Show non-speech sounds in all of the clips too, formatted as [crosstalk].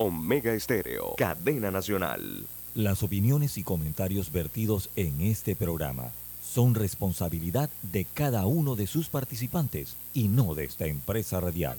Omega Estéreo, cadena nacional. Las opiniones y comentarios vertidos en este programa son responsabilidad de cada uno de sus participantes y no de esta empresa radial.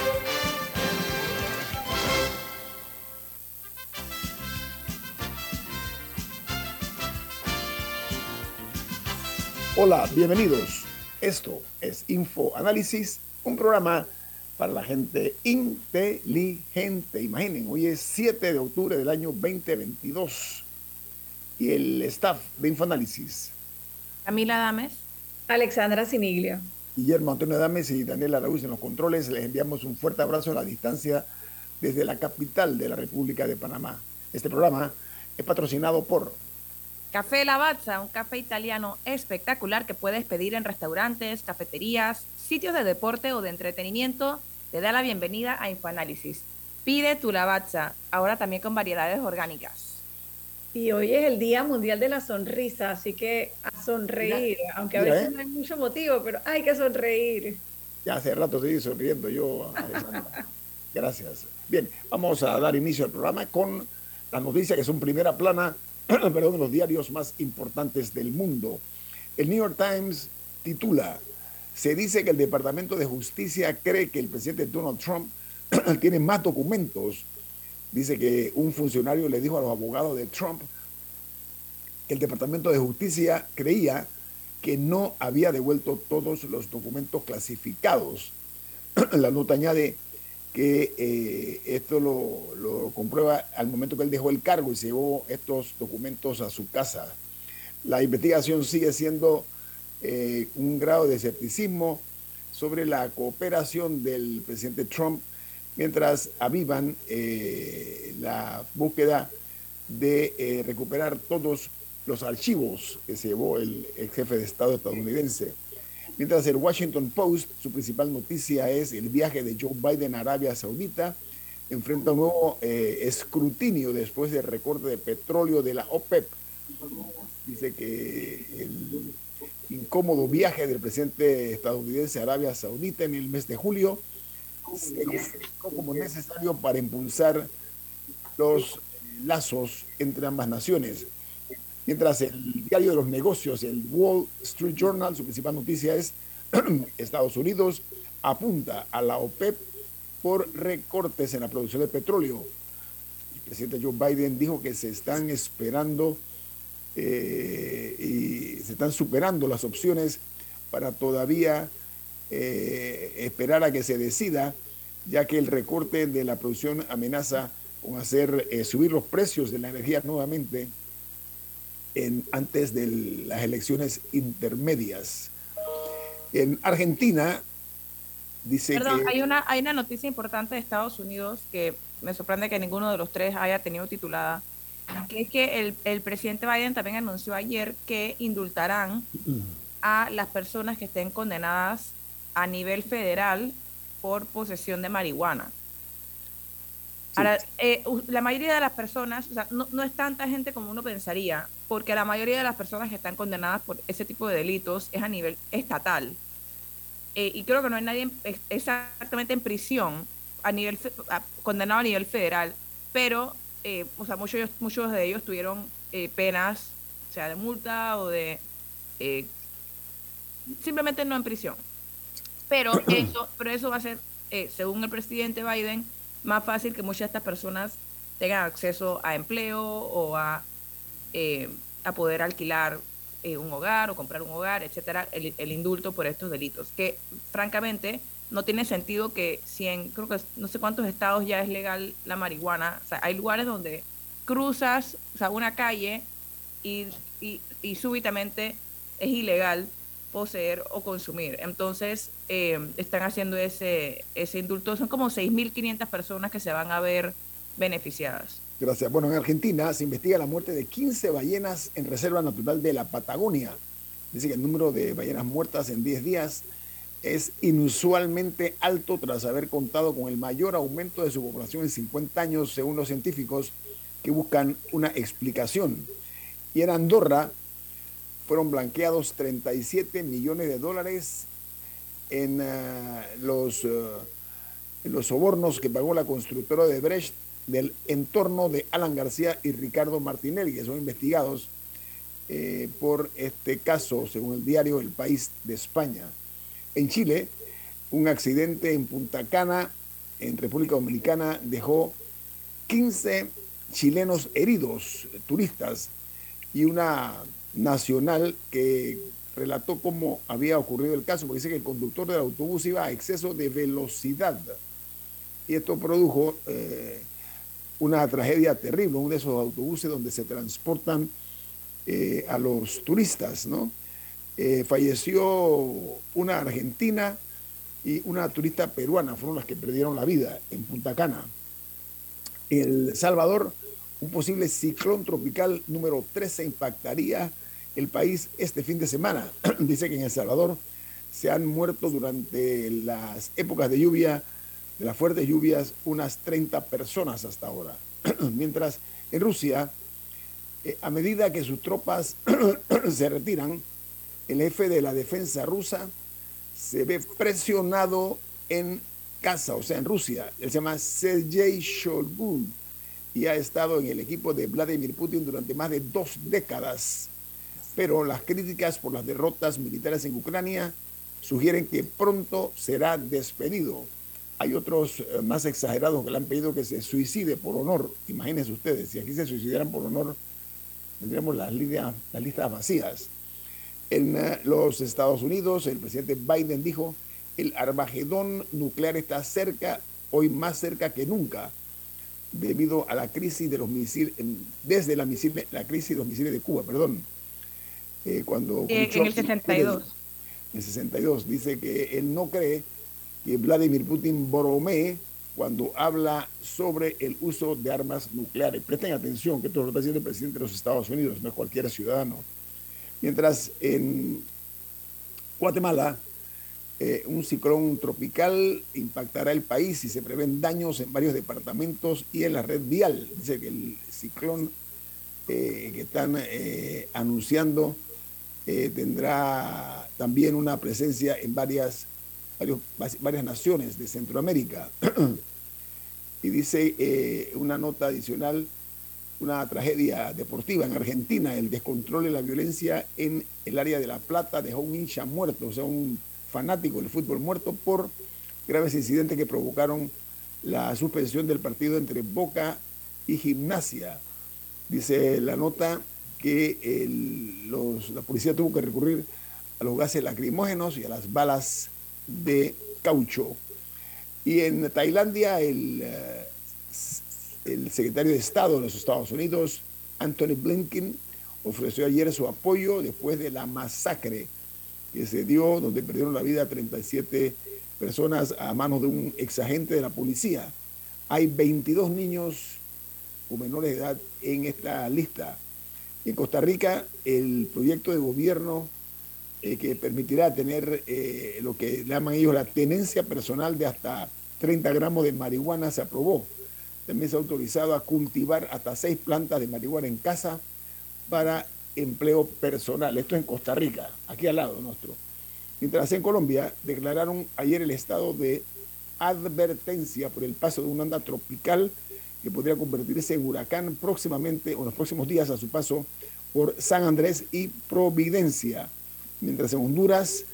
Hola, bienvenidos. Esto es Info Análisis, un programa para la gente inteligente. Imaginen, hoy es 7 de octubre del año 2022 y el staff de Infoanálisis. Camila Dames. Alexandra Siniglio. Guillermo Antonio Dames y Daniel Araúz en los controles. Les enviamos un fuerte abrazo a la distancia desde la capital de la República de Panamá. Este programa es patrocinado por Café Lavazza, un café italiano espectacular que puedes pedir en restaurantes, cafeterías, sitios de deporte o de entretenimiento. Te da la bienvenida a Infoanálisis. Pide tu Lavazza, ahora también con variedades orgánicas. Y hoy es el Día Mundial de la Sonrisa, así que a sonreír, aunque a veces ¿eh? no hay mucho motivo, pero hay que sonreír. Ya hace rato estoy sonriendo yo, Gracias. Bien, vamos a dar inicio al programa con las noticias que son primera plana [clears throat] perdón, los diarios más importantes del mundo. El New York Times titula, se dice que el Departamento de Justicia cree que el presidente Donald Trump [clears throat] tiene más documentos. Dice que un funcionario le dijo a los abogados de Trump que el Departamento de Justicia creía que no había devuelto todos los documentos clasificados. [clears throat] La nota añade que eh, esto lo, comprueba al momento que él dejó el cargo y llevó estos documentos a su casa. La investigación sigue siendo eh, un grado de escepticismo sobre la cooperación del presidente Trump mientras avivan eh, la búsqueda de recuperar todos los archivos que se llevó el jefe de Estado estadounidense. Mientras el Washington Post, su principal noticia es el viaje de Joe Biden a Arabia Saudita, enfrenta un nuevo eh, escrutinio después del recorte de petróleo de la OPEP. Dice que el incómodo viaje del presidente estadounidense a Arabia Saudita en el mes de julio se como necesario para impulsar los lazos entre ambas naciones. Mientras el diario de los negocios, el Wall Street Journal, su principal noticia es [clears throat] Estados Unidos apunta a la OPEP por recortes en la producción de petróleo. El presidente Joe Biden dijo que se están esperando eh, y se están superando las opciones para todavía eh, esperar a que se decida, ya que el recorte de la producción amenaza con hacer eh, subir los precios de la energía nuevamente antes de las elecciones intermedias. En Argentina, dice Perdón, hay una, hay una noticia importante de Estados Unidos que me sorprende que ninguno de los tres haya tenido titulada, que es que el, el presidente Biden también anunció ayer que indultarán a las personas que estén condenadas a nivel federal por posesión de marihuana. Ahora, eh, la mayoría de las personas, o sea, no, no, es tanta gente como uno pensaría, porque la mayoría de las personas que están condenadas por ese tipo de delitos es a nivel estatal. Eh, y creo que no hay nadie exactamente en prisión a nivel condenado a nivel federal, pero eh, o sea, muchos, muchos de ellos tuvieron penas, o sea, de multa o de simplemente no en prisión. Pero [clears throat] eso, pero eso va a ser, según el presidente Biden, más fácil que muchas de estas personas tengan acceso a empleo o a, eh, a poder alquilar eh, un hogar o comprar un hogar, etcétera, el, indulto por estos delitos. Que francamente no tiene sentido que si en, creo que no sé cuántos estados ya es legal la marihuana, o sea, hay lugares donde cruzas o sea, una calle y, y, y súbitamente es ilegal poseer o consumir. Entonces, eh, están haciendo ese, ese indulto. Son como 6.500 personas que se van a ver beneficiadas. Gracias. Bueno, en Argentina se investiga la muerte de 15 ballenas en Reserva Natural de la Patagonia. Dice que el número de ballenas muertas en 10 días es inusualmente alto tras haber contado con el mayor aumento de su población en 50 años, según los científicos que buscan una explicación. Y en Andorra fueron blanqueados 37 millones de dólares en, eh, los, en los sobornos que pagó la constructora de Brecht del entorno de Alan García y Ricardo Martinelli, que son investigados eh, por este caso, según el diario El País de España. En Chile, un accidente en Punta Cana, en República Dominicana, dejó 15 chilenos heridos, turistas, y una nacional que relató cómo había ocurrido el caso, porque dice que el conductor del autobús iba a exceso de velocidad. Y esto produjo eh, una tragedia terrible, uno de esos autobuses donde se transportan eh, a los turistas, ¿no? Eh, falleció una argentina y una turista peruana, fueron las que perdieron la vida en Punta Cana. El Salvador, un posible ciclón tropical número 13 impactaría el país este fin de semana. [clears throat] Dice que en El Salvador se han muerto durante las épocas de lluvia, de las fuertes lluvias, unas 30 personas hasta ahora. [clears throat] Mientras en Rusia, eh, a medida que sus tropas [clears throat] se retiran, el jefe de la defensa rusa se ve presionado en casa, o sea, en Rusia. Él se llama Sergei Shoigu y ha estado en el equipo de Vladimir Putin durante más de dos décadas. Pero las críticas por las derrotas militares en Ucrania sugieren que pronto será despedido. Hay otros eh, más exagerados que le han pedido que se suicide por honor. Imagínense ustedes, si aquí se suicidaran por honor, tendríamos las, las listas vacías. En eh, los Estados Unidos, el presidente Biden dijo, el Armagedón nuclear está cerca, hoy más cerca que nunca, debido a la crisis de los misiles, desde la, la crisis de los misiles de Cuba, perdón. Eh, cuando en el 62. En el 62 dice que él no cree que Vladimir Putin bromee cuando habla sobre el uso de armas nucleares. Presten atención que esto lo está diciendo el presidente de los Estados Unidos, no es cualquier ciudadano. Mientras en Guatemala eh, un ciclón tropical impactará el país y se prevén daños en varios departamentos y en la red vial. Dice que el ciclón eh, que están eh, anunciando tendrá también una presencia en varias, varias naciones de Centroamérica. [clears throat] y dice una nota adicional una tragedia deportiva en Argentina. El descontrol y la violencia en el área de La Plata dejó un hincha muerto, o sea, un fanático del fútbol muerto por graves incidentes que provocaron la suspensión del partido entre Boca y Gimnasia. Dice la nota que la policía tuvo que recurrir a los gases lacrimógenos y a las balas de caucho. Y en Tailandia el eh, el secretario de Estado de los Estados Unidos, Anthony Blinken, ofreció ayer su apoyo después de la masacre que se dio, donde perdieron la vida 37 personas a manos de un exagente de la policía. Hay 22 niños o menores de edad en esta lista. En Costa Rica, el proyecto de gobierno eh, que permitirá tener eh, lo que llaman ellos la tenencia personal de hasta 30 gramos de marihuana se aprobó también se ha autorizado a cultivar hasta seis plantas de marihuana en casa para empleo personal. Esto en Costa Rica, aquí al lado nuestro. Mientras en Colombia declararon ayer el estado de advertencia por el paso de una onda tropical que podría convertirse en huracán próximamente o en los próximos días a su paso por San Andrés y Providencia. Mientras en Honduras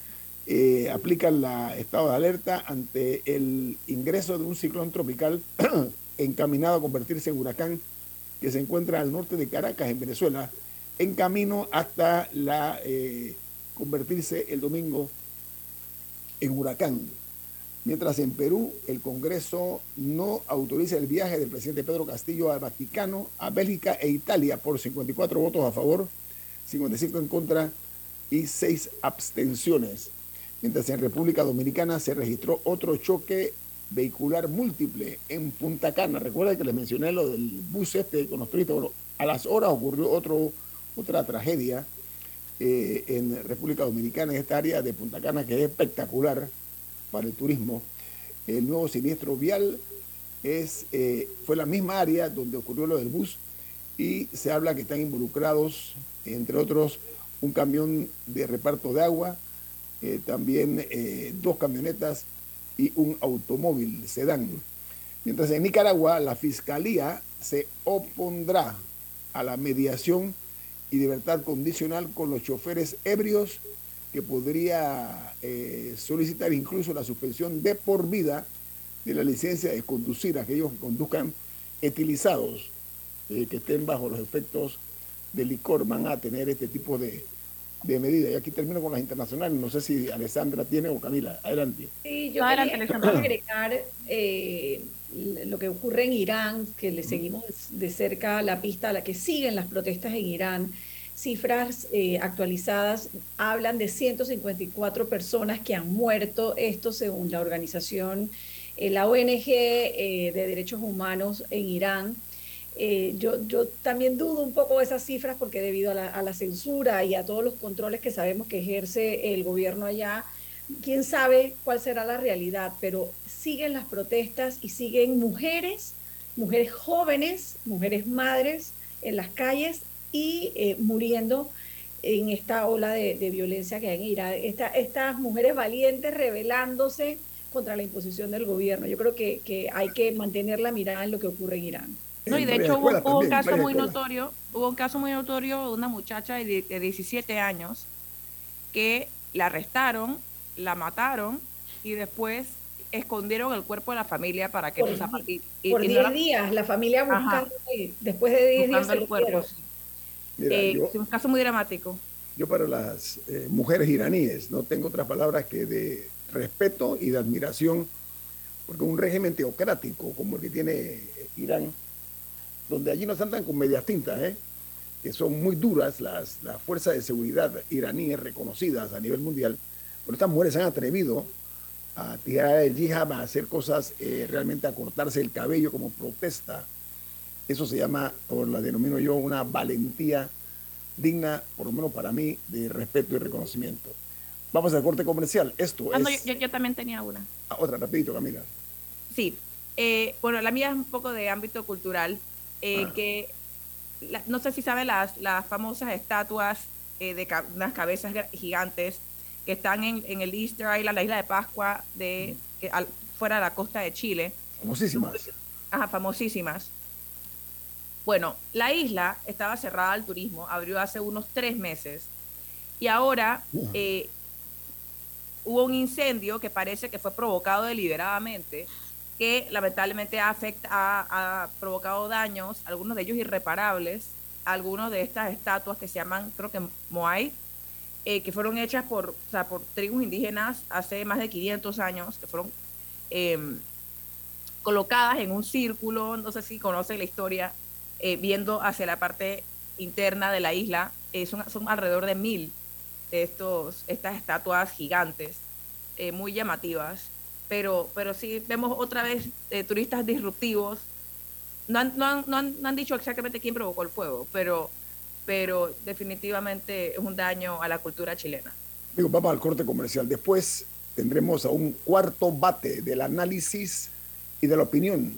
eh, aplican el estado de alerta ante el ingreso de un ciclón tropical [clears throat] encaminado a convertirse en huracán que se encuentra al norte de Caracas, en Venezuela, en camino hasta la eh, convertirse el domingo en huracán. Mientras en Perú el Congreso no autoriza el viaje del presidente Pedro Castillo al Vaticano, a Bélgica e Italia por 54 votos a favor, 55 en contra y 6 abstenciones. Mientras en República Dominicana se registró otro choque vehicular múltiple en Punta Cana. Recuerda que les mencioné lo del bus este con los turistas. Bueno, a las horas ocurrió otro, otra tragedia eh, en República Dominicana, en esta área de Punta Cana, que es espectacular para el turismo. El nuevo siniestro vial es, eh, fue la misma área donde ocurrió lo del bus y se habla que están involucrados, entre otros, un camión de reparto de agua, eh, también dos camionetas y un automóvil sedán. Mientras en Nicaragua la Fiscalía se opondrá a la mediación y libertad condicional con los choferes ebrios que podría eh, solicitar incluso la suspensión de por vida de la licencia de conducir a aquellos que conduzcan etilizados, eh, que estén bajo los efectos del licor, van a tener este tipo de, de medida. Y aquí termino con las internacionales. No sé si Alessandra tiene o Camila. Adelante. Sí, yo Adelante, [clears throat] agregar eh, lo que ocurre en Irán, que le seguimos de cerca la pista a la que siguen las protestas en Irán. Cifras eh, actualizadas hablan de 154 personas que han muerto, esto según la organización, eh, la ONG de Derechos Humanos en Irán. Eh, yo, yo también dudo un poco de esas cifras porque debido a la, a la, censura y a todos los controles que sabemos que ejerce el gobierno allá, quién sabe cuál será la realidad, pero siguen las protestas y siguen mujeres, mujeres jóvenes, mujeres madres en las calles y eh, muriendo en esta ola de, de, violencia que hay en Irán. Esta, estas mujeres valientes rebelándose contra la imposición del gobierno. Yo creo que, que hay que mantener la mirada en lo que ocurre en Irán. No, y de hecho hubo, un caso muy notorio, hubo un caso muy notorio de una muchacha de, 17 años que la arrestaron, la mataron y después escondieron el cuerpo de la familia para que por, no Por 10 días, la familia buscando, después de 10 días el cuerpo. Eh, un caso muy dramático. Yo para las eh, mujeres iraníes no tengo otras palabras que de respeto y de admiración, porque un régimen teocrático como el que tiene Irán, donde allí nos andan con medias tintas, ¿eh? que son muy duras las, las fuerzas de seguridad iraníes reconocidas a nivel mundial, pero estas mujeres se han atrevido a tirar el yihad, a hacer cosas, eh, realmente a cortarse el cabello como protesta. Eso se llama, o la denomino yo, una valentía digna, por lo menos para mí, de respeto y reconocimiento. Vamos al corte comercial. Esto ah, es... yo, yo, también tenía una. Ah, otra, rapidito, Camila. Sí. Eh, bueno, la mía es un poco de ámbito cultural. Eh, ah. que no sé si sabe las, las famosas estatuas eh, de unas cabezas gigantes que están en, en, el Easter Island, la isla de Pascua, de, fuera de la costa de Chile. Famosísimas. Ajá, famosísimas. Bueno, la isla estaba cerrada al turismo, abrió hace unos tres meses. Y ahora eh, hubo un incendio que parece que fue provocado deliberadamente que lamentablemente ha, afecta, ha, provocado daños, algunos de ellos irreparables, algunos de estas estatuas que se llaman, creo que Moai, eh, que fueron hechas por, o sea, por tribus indígenas hace más de 500 años, que fueron em, colocadas en un círculo, no sé si conocen la historia, eh, viendo hacia la parte interna de la isla, eh, son, son, alrededor de mil de estos, estas estatuas gigantes, muy llamativas pero, pero sí vemos otra vez eh, turistas disruptivos. No han, no, han, no, han, no han, dicho exactamente quién provocó el fuego, pero, pero definitivamente es un daño a la cultura chilena. Digo, vamos al corte comercial. Después tendremos a un cuarto bate del análisis y de la opinión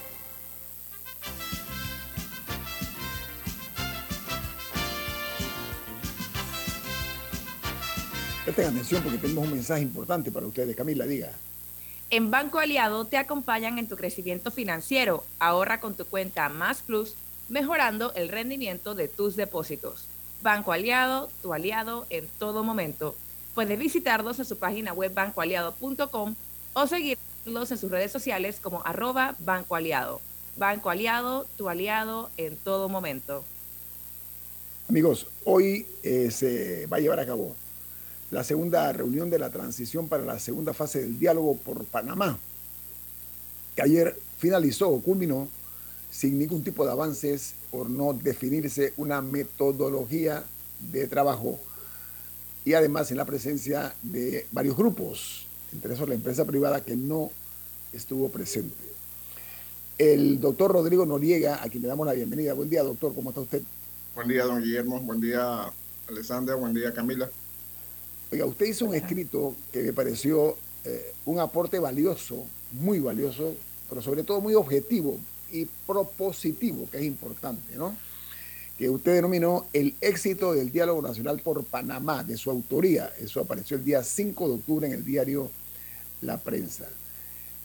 Presten atención porque tenemos un mensaje importante para ustedes. Camila, diga. En Banco Aliado te acompañan en tu crecimiento financiero. Ahorra con tu cuenta Más Plus, mejorando el rendimiento de tus depósitos. Banco Aliado, tu aliado en todo momento. Puedes visitarlos en su página web bancoaliado.com o seguirlos en sus redes sociales como arroba Banco Aliado. Banco Aliado, tu aliado en todo momento. Amigos, hoy eh, se va a llevar a cabo la segunda reunión de la transición para la segunda fase del diálogo por Panamá, que ayer finalizó o culminó sin ningún tipo de avances por no definirse una metodología de trabajo y además en la presencia de varios grupos, entre esos la empresa privada que no estuvo presente. El doctor Rodrigo Noriega, a quien le damos la bienvenida. Buen día, doctor, ¿cómo está usted? Buen día, don Guillermo. Buen día, Alessandra. Buen día, Camila. Oiga, usted hizo un escrito que me pareció eh, un aporte valioso, muy valioso, pero sobre todo muy objetivo y propositivo, que es importante, ¿no? Que usted denominó el éxito del diálogo nacional por Panamá, de su autoría. Eso apareció el día 5 de octubre en el diario La Prensa.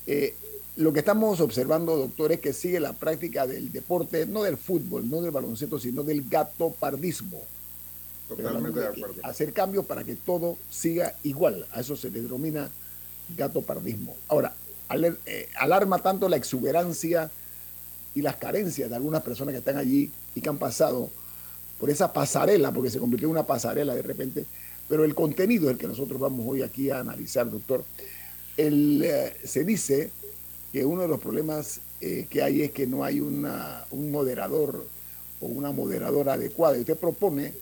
Eh, lo que estamos observando, doctor, es que sigue la práctica del deporte, no del fútbol, no del baloncesto, sino del gatopardismo Totalmente de acuerdo. Hacer cambios para que todo siga igual. A eso se le denomina gatopardismo. Ahora, eh, alarma tanto la exuberancia y las carencias de algunas personas que están allí y que han pasado por esa pasarela, porque se convirtió en una pasarela de repente, pero el contenido es el que nosotros vamos hoy aquí a analizar, doctor. El, eh, se dice que uno de los problemas eh, que hay es que no hay una, un moderador o una moderadora adecuada. Y usted propone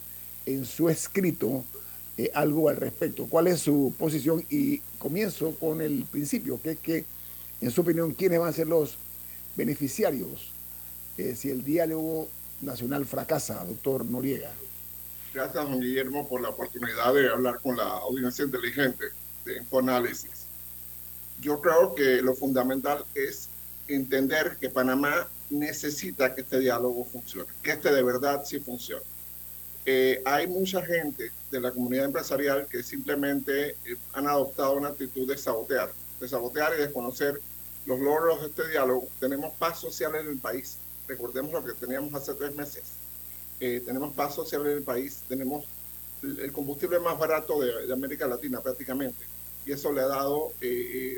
en su escrito eh, algo al respecto. ¿Cuál es su posición? Y comienzo con el principio, que es que, en su opinión, ¿quiénes van a ser los beneficiarios eh, si el diálogo nacional fracasa, doctor Noriega? Gracias, don Guillermo, por la oportunidad de hablar con la audiencia inteligente de Infoanálisis. Yo creo que lo fundamental es entender que Panamá necesita que este diálogo funcione, que este de verdad sí funcione eh, hay mucha gente de la comunidad empresarial que simplemente eh, han adoptado una actitud de sabotear, de sabotear y desconocer los logros de este diálogo. Tenemos paz social en el país. Recordemos lo que teníamos hace tres meses. Eh, tenemos paz social en el país. Tenemos el combustible más barato de, América Latina prácticamente. Y eso le ha dado,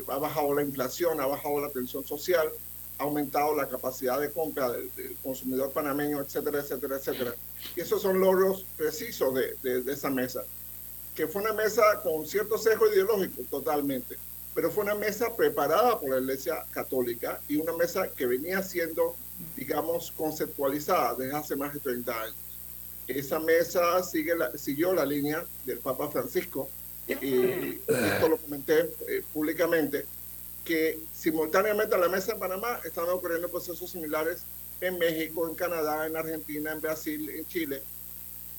ha bajado la inflación, ha bajado la tensión social, aumentado la capacidad de compra del, consumidor panameño, etcétera, etcétera, etcétera. Y esos son logros precisos de, esa mesa, que fue una mesa con cierto sesgo ideológico totalmente, pero fue una mesa preparada por la Iglesia Católica y una mesa que venía siendo, digamos, conceptualizada desde hace más de 30 años. Esa mesa siguió la línea del Papa Francisco, y esto lo comenté eh, públicamente, que simultáneamente a la mesa en Panamá están ocurriendo procesos similares en México, en Canadá, en Argentina, en Brasil, en Chile,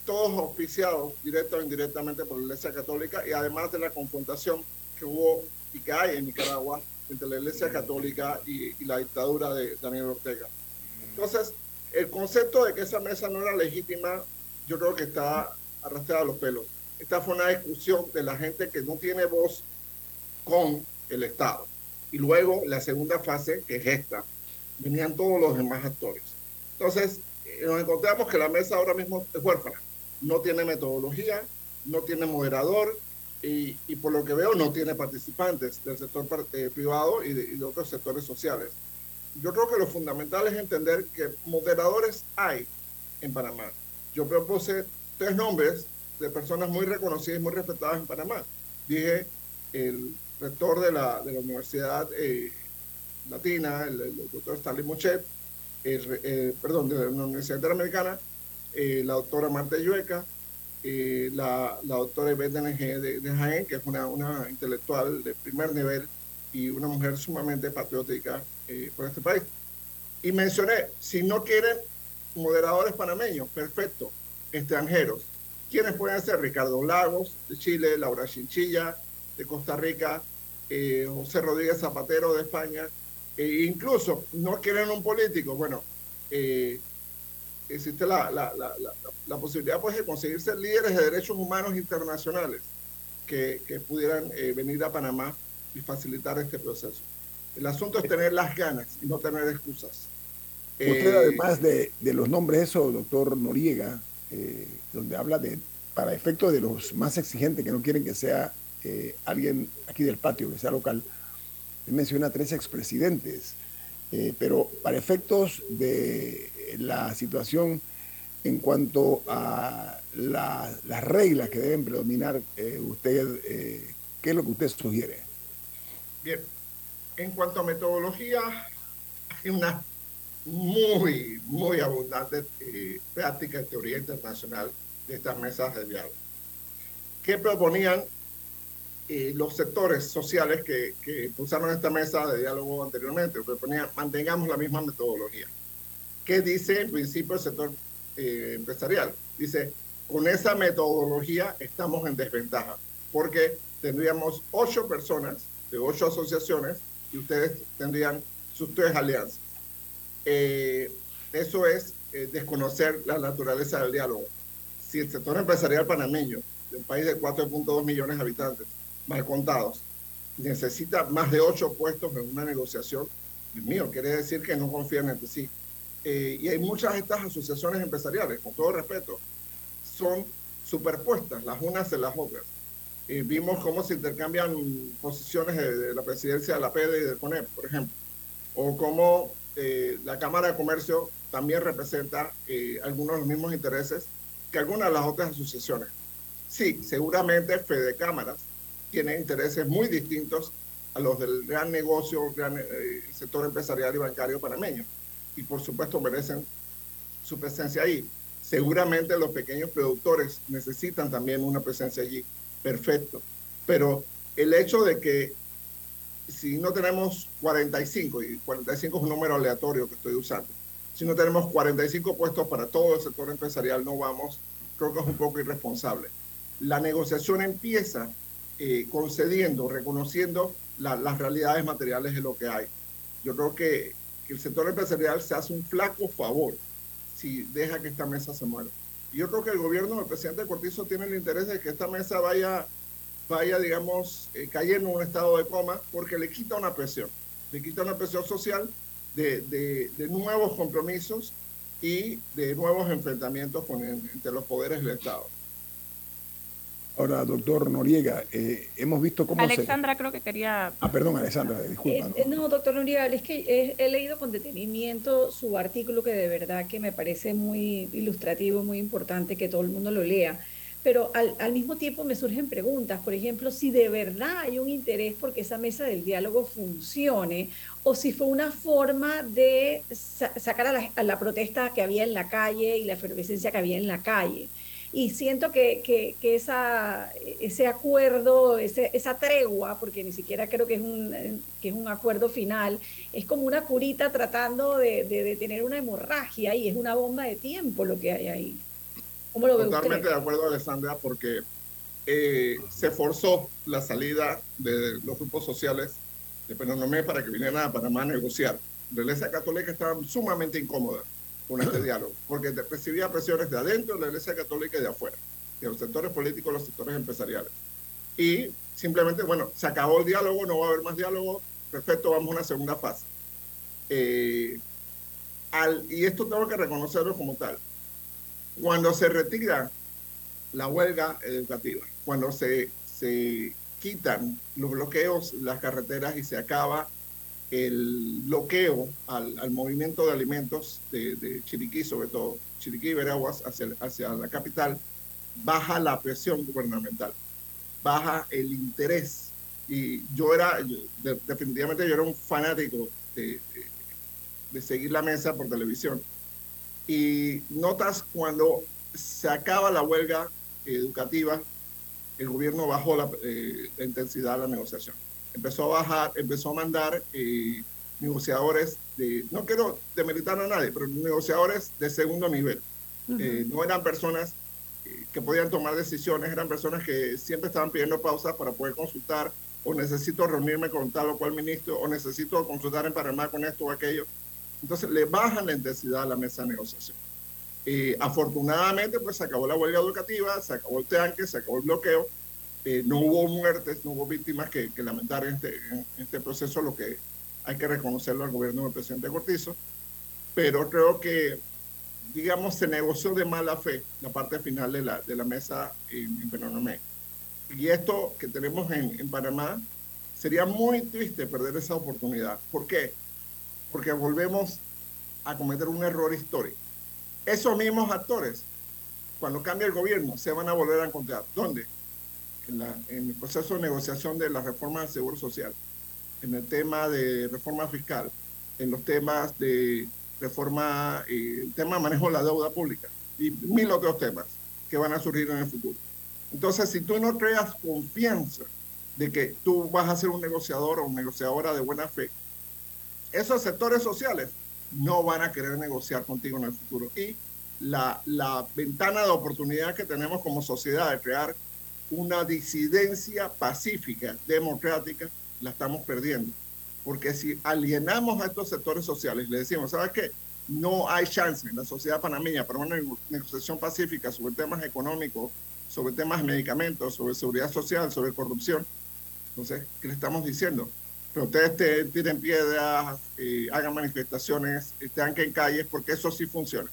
todos auspiciados directa o indirectamente por la Iglesia Católica y además de la confrontación que hubo y que hay en Nicaragua entre la Iglesia Católica y, la dictadura de Daniel Ortega. Entonces, el concepto de que esa mesa no era legítima, yo creo que está arrastrado a los pelos. Esta fue una discusión de la gente que no tiene voz con el Estado. Y luego la segunda fase, que es esta, venían todos los demás actores. Entonces, eh, nos encontramos que la mesa ahora mismo es huérfana. No tiene metodología, no tiene moderador y, por lo que veo no tiene participantes del sector eh, privado y de, otros sectores sociales. Yo creo que lo fundamental es entender que moderadores hay en Panamá. Yo propuse tres nombres de personas muy reconocidas y muy respetadas en Panamá. Dije el rector de la, de la Universidad eh, Latina, el, doctor Stanley Mochet, el, perdón, de la Universidad Interamericana, eh, la doctora Marta Llueca, eh, la, la, doctora Ivette de, de, Jaén, que es una, una intelectual de primer nivel y una mujer sumamente patriótica por este país. Y mencioné, si no quieren moderadores panameños, perfecto, extranjeros. ¿Quiénes pueden ser? Ricardo Lagos, de Chile, Laura Chinchilla, de Costa Rica, eh, José Rodríguez Zapatero de España, e incluso no quieren un político. Bueno, eh, existe la, la, la, la, posibilidad pues, de conseguirse líderes de derechos humanos internacionales que, que pudieran eh, venir a Panamá y facilitar este proceso. El asunto es tener las ganas y no tener excusas. Usted, además de, de, los nombres, eso, doctor Noriega, donde habla de, para efectos de los más exigentes que no quieren que sea eh, alguien aquí del patio, que sea local, menciona tres expresidentes, eh, pero para efectos de la situación en cuanto a las reglas que deben predominar, eh, usted, ¿qué es lo que usted sugiere? Bien, en cuanto a metodología, hay una muy, muy abundante práctica en teoría internacional de estas mesas de diálogo. ¿Qué proponían eh, los sectores sociales que, que impulsaron esta mesa de diálogo anteriormente, proponían mantengamos la misma metodología. ¿Qué dice en principio el sector eh, empresarial? Dice, con esa metodología estamos en desventaja, porque tendríamos ocho personas de ocho asociaciones y ustedes tendrían sus tres alianzas. Eh, eso es desconocer la naturaleza del diálogo. Si el sector empresarial panameño, de un país de 4.2 millones de habitantes, mal contados, necesita más de ocho puestos en una negociación, Dios mío, quiere decir que no confían entre sí. Eh, y hay muchas de estas asociaciones empresariales, con todo respeto, son superpuestas las unas en las otras. y vimos cómo se intercambian posiciones de, la presidencia de la PD y del CONEP, por ejemplo, o cómo eh, la Cámara de Comercio también representa eh, algunos de los mismos intereses que algunas de las otras asociaciones. Sí, seguramente Fede Cámaras tiene intereses muy distintos a los del gran negocio, gran eh, sector empresarial y bancario panameño. Y por supuesto merecen su presencia ahí. Seguramente los pequeños productores necesitan también una presencia allí. Perfecto. Pero el hecho de que si no tenemos 45, y 45 es un número aleatorio que estoy usando, si no tenemos 45 puestos para todo el sector empresarial, no vamos, creo que es un poco irresponsable. La negociación empieza eh, concediendo, reconociendo las realidades materiales de lo que hay. Yo creo que, el sector empresarial se hace un flaco favor si deja que esta mesa se muera. Yo creo que el gobierno del presidente Cortizo tiene el interés de que esta mesa vaya, vaya digamos, eh, cayendo en un estado de coma porque le quita una presión, le quita una presión social de, nuevos compromisos y de nuevos enfrentamientos entre los poderes del Estado. Ahora, doctor Noriega, eh, hemos visto cómo Alexandra creo que quería... Ah, perdón, Alexandra, disculpa. Eh, no. doctor Noriega, es que he, leído con detenimiento su artículo que de verdad que me parece muy ilustrativo, muy importante que todo el mundo lo lea. Pero al, al mismo tiempo me surgen preguntas, por ejemplo, si de verdad hay un interés porque esa mesa del diálogo funcione o si fue una forma de sacar a la, a la protesta que había en la calle y la efervescencia que había en la calle y siento que, que, que esa, ese acuerdo, ese, esa tregua, porque ni siquiera creo que es, un, que es un acuerdo final, es como una curita tratando de, de, tener una hemorragia y es una bomba de tiempo lo que hay ahí. ¿Cómo lo Totalmente de acuerdo, Alessandra, porque eh, se forzó la salida de los grupos sociales de Penonomé para que vinieran a Panamá a negociar. La Iglesia Católica estaba sumamente incómoda con este diálogo, porque recibía presiones de adentro de la Iglesia Católica y de afuera, de los sectores políticos, los sectores empresariales. Y simplemente, bueno, se acabó el diálogo, no va a haber más diálogo, perfecto, vamos a una segunda fase. Eh, al, y esto tengo que reconocerlo como tal. Cuando se retira la huelga educativa, cuando se, se quitan los bloqueos, las carreteras y se acaba el bloqueo al, al movimiento de alimentos de, de, Chiriquí, sobre todo Chiriquí y Veraguas, hacia, hacia la capital, baja la presión gubernamental, baja el interés. Y yo era, definitivamente yo era un fanático de, de, seguir la mesa por televisión. Y notas cuando se acaba la huelga educativa, el gobierno bajó la, eh, la, intensidad de la negociación. Empezó a bajar, empezó a mandar eh, negociadores de, no quiero demeritar a nadie, pero negociadores de segundo nivel. Uh -huh. eh, no eran personas que podían tomar decisiones, eran personas que siempre estaban pidiendo pausas para poder consultar, o necesito reunirme con tal o cual ministro, o necesito consultar en Panamá con esto o aquello. Entonces le bajan la intensidad a la mesa de negociación. Eh, afortunadamente, pues se acabó la huelga educativa, se acabó el tanque, se acabó el bloqueo. Eh, no hubo muertes, no hubo víctimas que, que lamentar en este, en este, proceso, lo que hay que reconocerlo al gobierno del presidente Cortizo. Pero creo que, digamos, se negoció de mala fe la parte final de la, de la mesa en, en Penonomé. Y esto que tenemos en, en Panamá, sería muy triste perder esa oportunidad. ¿Por qué? Porque volvemos a cometer un error histórico esos mismos actores, cuando cambie el gobierno, se van a volver a encontrar. ¿Dónde? En, la, en, el proceso de negociación de la reforma del Seguro Social, en el tema de reforma fiscal, en los temas de reforma, eh, el tema de manejo de la deuda pública y mil otros temas que van a surgir en el futuro. Entonces, si tú no creas confianza de que tú vas a ser un negociador o una negociadora de buena fe, esos sectores sociales no van a querer negociar contigo en el futuro. Y la, la, ventana de oportunidad que tenemos como sociedad de crear una disidencia pacífica, democrática, la estamos perdiendo. Porque si alienamos a estos sectores sociales, le decimos, ¿sabes qué? No hay chance en la sociedad panameña para una negociación pacífica sobre temas económicos, sobre temas medicamentos, sobre seguridad social, sobre corrupción. Entonces, ¿qué le estamos diciendo? protesten, tiren piedras, eh, hagan manifestaciones, estén en calles, porque eso sí funciona.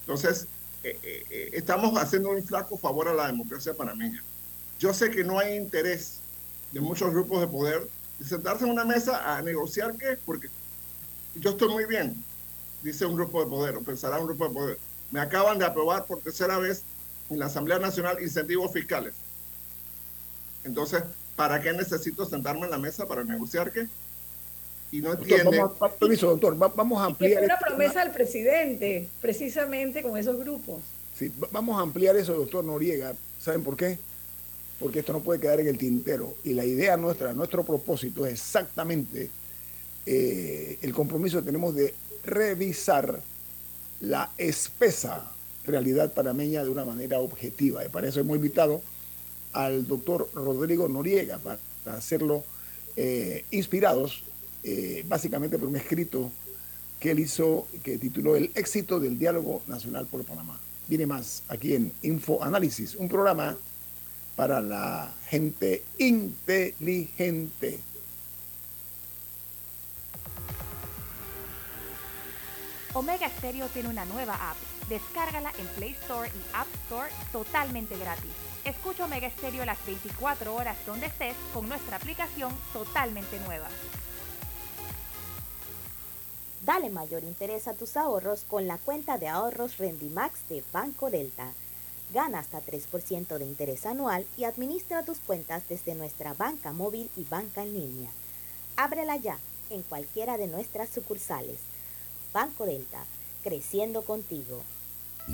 Entonces, eh, eh, estamos haciendo un flaco favor a la democracia panameña. Yo sé que no hay interés de muchos grupos de poder de sentarse en una mesa a negociar qué, porque yo estoy muy bien, dice un grupo de poder, o pensará un grupo de poder. Me acaban de aprobar por tercera vez en la Asamblea Nacional incentivos fiscales. Entonces, ¿para qué necesito sentarme en la mesa para negociar qué? Y no entiende. Doctor, vamos, permiso, doctor, vamos a ampliar. Es una promesa del presidente, precisamente con esos grupos. Sí, vamos a ampliar eso, doctor Noriega. ¿Saben por qué? Porque esto no puede quedar en el tintero. Y la idea nuestra, nuestro propósito es exactamente eh, el compromiso que tenemos de revisar la espesa realidad panameña de una manera objetiva. Y para eso hemos invitado al doctor Rodrigo Noriega para hacerlo eh, inspirados eh, básicamente por un escrito que él hizo que tituló El éxito del diálogo nacional por Panamá. Viene más aquí en Info Análisis, un programa para la gente inteligente. Omega Stereo tiene una nueva app. Descárgala en Play Store y App Store totalmente gratis. Escucha Omega Stereo las 24 horas donde estés con nuestra aplicación totalmente nueva. Dale mayor interés a tus ahorros con la cuenta de ahorros Rendimax de Banco Delta. Gana hasta 3% de interés anual y administra tus cuentas desde nuestra banca móvil y banca en línea. Ábrela ya en cualquiera de nuestras sucursales. Banco Delta, creciendo contigo.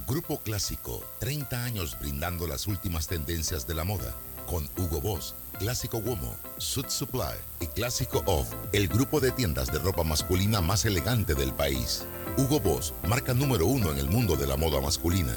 Grupo Clásico, 30 años brindando las últimas tendencias de la moda. Con Hugo Boss, Clásico Womo, Suit Supply y Clásico Off, el grupo de tiendas de ropa masculina más elegante del país. Hugo Boss, marca número uno en el mundo de la moda masculina.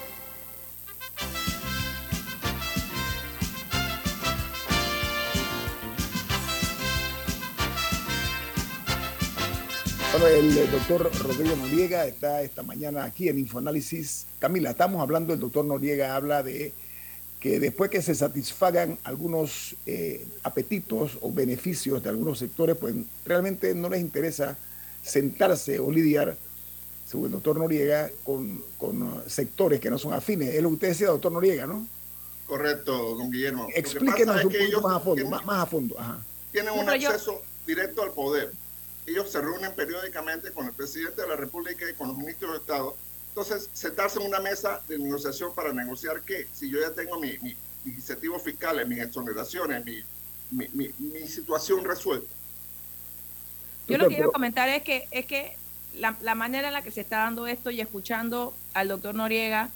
Bueno, el doctor Rodrigo Noriega está esta mañana aquí en Infoanálisis. Camila, estamos hablando, el doctor Noriega habla de que después que se satisfagan algunos eh, apetitos o beneficios de algunos sectores, pues realmente no les interesa sentarse o lidiar, según el doctor Noriega, con, con sectores que no son afines. Es lo que usted decía, doctor Noriega, ¿no? Correcto, don Guillermo. Explíquenos un poquito más a fondo. Más, más a fondo. Tienen un acceso directo al poder ellos se reúnen periódicamente con el presidente de la República y con los ministros de Estado. Entonces, sentarse en una mesa de negociación para negociar qué. Si yo ya tengo mi, mis incentivos fiscales, mis exoneraciones, mi, mi, situación resuelta. Yo lo que iba a comentar es que, es que la, la, manera en la que se está dando esto y escuchando al doctor Noriega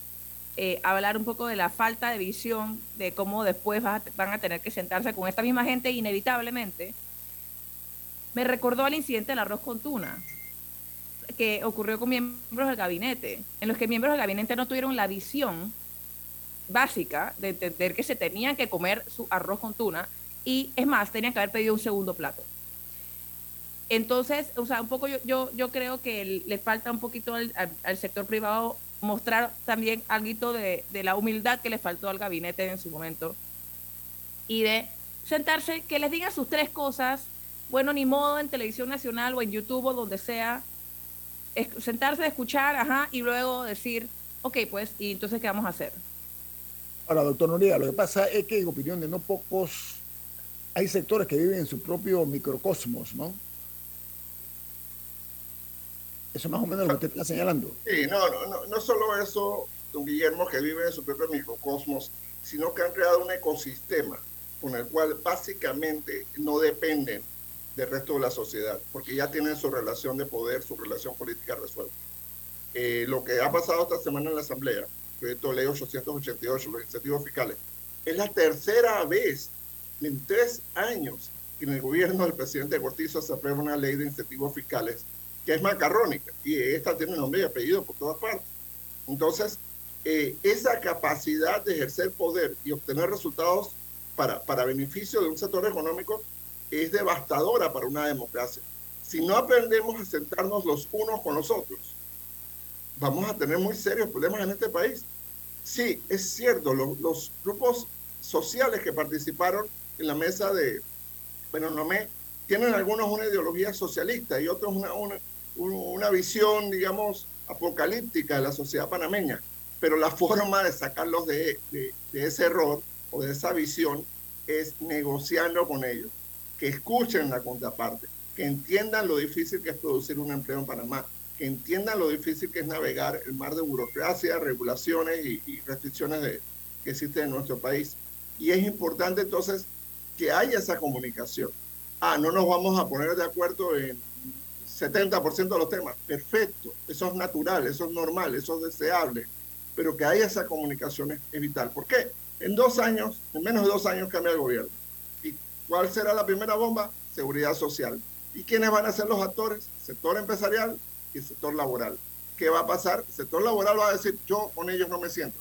eh, hablar un poco de la falta de visión de cómo después van a tener que sentarse con esta misma gente inevitablemente me recordó al incidente del arroz con tuna que ocurrió con miembros del gabinete, en los que miembros del gabinete no tuvieron la visión básica de entender que se tenían que comer su arroz con tuna y es más, tenían que haber pedido un segundo plato. Entonces, o sea, un poco yo, yo, yo creo que le falta un poquito al, sector privado mostrar también algo de, de la humildad que le faltó al gabinete en su momento y de sentarse, que les digan sus tres cosas bueno, ni modo en televisión nacional o en YouTube o donde sea, sentarse a escuchar, ajá, y luego decir, ok, pues, ¿y entonces qué vamos a hacer? Ahora, doctor Noriega, lo que pasa es que en opinión de no pocos, hay sectores que viven en su propio microcosmos, ¿no? Eso más o menos lo que usted está señalando. Sí, no, no, no solo eso, don Guillermo, que vive en su propio microcosmos, sino que han creado un ecosistema con el cual básicamente no dependen del resto de la sociedad, porque ya tienen su relación de poder, su relación política resuelta. Eh, lo que ha pasado esta semana en la Asamblea, proyecto de ley 888, los incentivos fiscales, es la tercera vez en tres años que en el gobierno del presidente Cortizo se aprueba una ley de incentivos fiscales que es macarrónica y esta tiene nombre y apellido por todas partes. Entonces, eh, esa capacidad de ejercer poder y obtener resultados para, para beneficio de un sector económico es devastadora para una democracia. Si no aprendemos a sentarnos los unos con los otros, vamos a tener muy serios problemas en este país. Sí, es cierto, los, grupos sociales que participaron en la mesa de, bueno, no me, tienen algunos una ideología socialista y otros una, una, una visión, digamos, apocalíptica de la sociedad panameña, pero la [laughs] forma de sacarlos de, de, de ese error o de esa visión es negociando con ellos que escuchen la contraparte, que entiendan lo difícil que es producir un empleo en Panamá, que entiendan lo difícil que es navegar el mar de burocracia, regulaciones y, restricciones que existen en nuestro país. Y es importante entonces que haya esa comunicación. Ah, no nos vamos a poner de acuerdo en 70% de los temas. Perfecto, eso es natural, eso es normal, eso es deseable, pero que haya esa comunicación es vital. ¿Por qué? En dos años, en menos de dos años cambia el gobierno ¿Cuál será la primera bomba? Seguridad social. ¿Y quiénes van a ser los actores? Sector empresarial y sector laboral. ¿Qué va a pasar? El sector laboral va a decir, yo con ellos no me siento,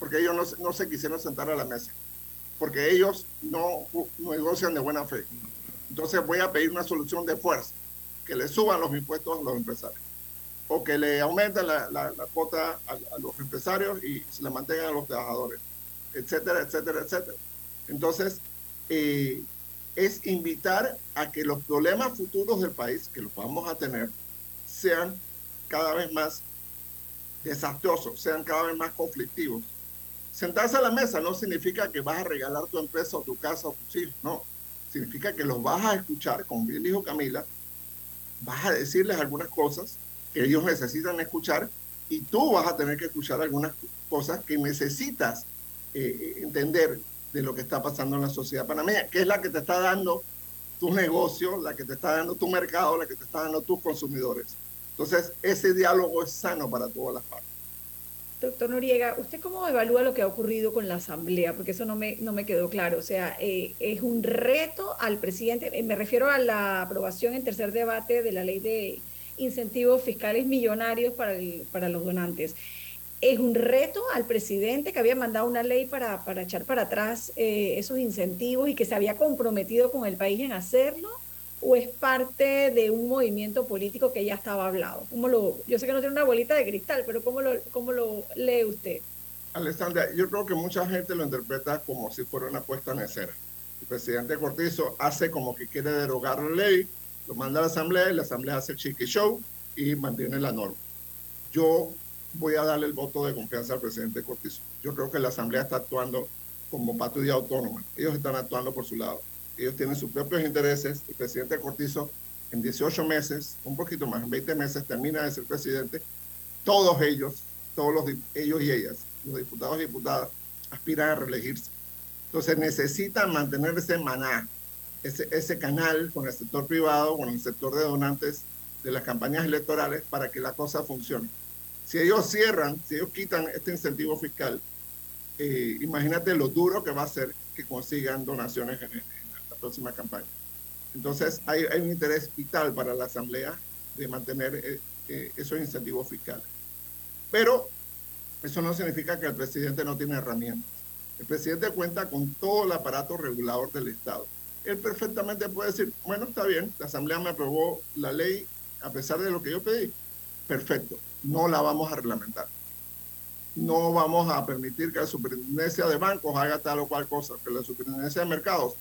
porque ellos no, se quisieron sentar a la mesa, porque ellos no, negocian de buena fe. Entonces voy a pedir una solución de fuerza, que le suban los impuestos a los empresarios, o que le aumenten la, la, cuota a, a, los empresarios y se la mantengan a los trabajadores, etcétera, etcétera, etcétera. Entonces, eh, es invitar a que los problemas futuros del país, que los vamos a tener, sean cada vez más desastrosos, sean cada vez más conflictivos. Sentarse a la mesa no significa que vas a regalar tu empresa o tu casa o tus hijos, no. Significa que los vas a escuchar, como bien dijo Camila, vas a decirles algunas cosas que ellos necesitan escuchar y tú vas a tener que escuchar algunas cosas que necesitas eh, entender de lo que está pasando en la sociedad panameña, que es la que te está dando tu negocio, la que te está dando tu mercado, la que te está dando tus consumidores. Entonces, ese diálogo es sano para todas las partes. Doctor Noriega, ¿usted cómo evalúa lo que ha ocurrido con la Asamblea? Porque eso no me, no me quedó claro. O sea, eh, es un reto al presidente, eh, me refiero a la aprobación en tercer debate de la ley de incentivos fiscales millonarios para, para los donantes. Es un reto al presidente que había mandado una ley para, para echar para atrás eh, esos incentivos y que se había comprometido con el país en hacerlo o es parte de un movimiento político que ya estaba hablado? ¿Cómo lo, yo sé que no tiene una bolita de cristal, pero ¿cómo lo, cómo lo lee usted? Alessandra, yo creo que mucha gente lo interpreta como si fuera una puesta en escena. El presidente Cortizo hace como que quiere derogar la ley, lo manda a la asamblea y la asamblea hace el chiqui show y mantiene la norma. Yo voy a darle el voto de confianza al presidente Cortizo. Yo creo que la asamblea está actuando como patrulla autónoma. Ellos están actuando por su lado ellos tienen sus propios intereses. El presidente Cortizo en 18 meses, un poquito más, en 20 meses termina de ser presidente. Todos ellos, todos los, ellos y ellas, los diputados y diputadas, aspiran a reelegirse. Entonces necesitan mantener ese maná, ese, ese canal con el sector privado, con el sector de donantes de las campañas electorales para que la cosa funcione. Si ellos cierran, si ellos quitan este incentivo fiscal, eh, imagínate lo duro que va a ser que consigan donaciones en, próxima campaña. Entonces, hay, hay, un interés vital para la Asamblea de mantener eh, eh, esos incentivos fiscales. Pero eso no significa que el presidente no tiene herramientas. El presidente cuenta con todo el aparato regulador del Estado. Él perfectamente puede decir, bueno, está bien, la Asamblea me aprobó la ley a pesar de lo que yo pedí. Perfecto, no la vamos a reglamentar. No vamos a permitir que la superintendencia de bancos haga tal o cual cosa, que la superintendencia de mercados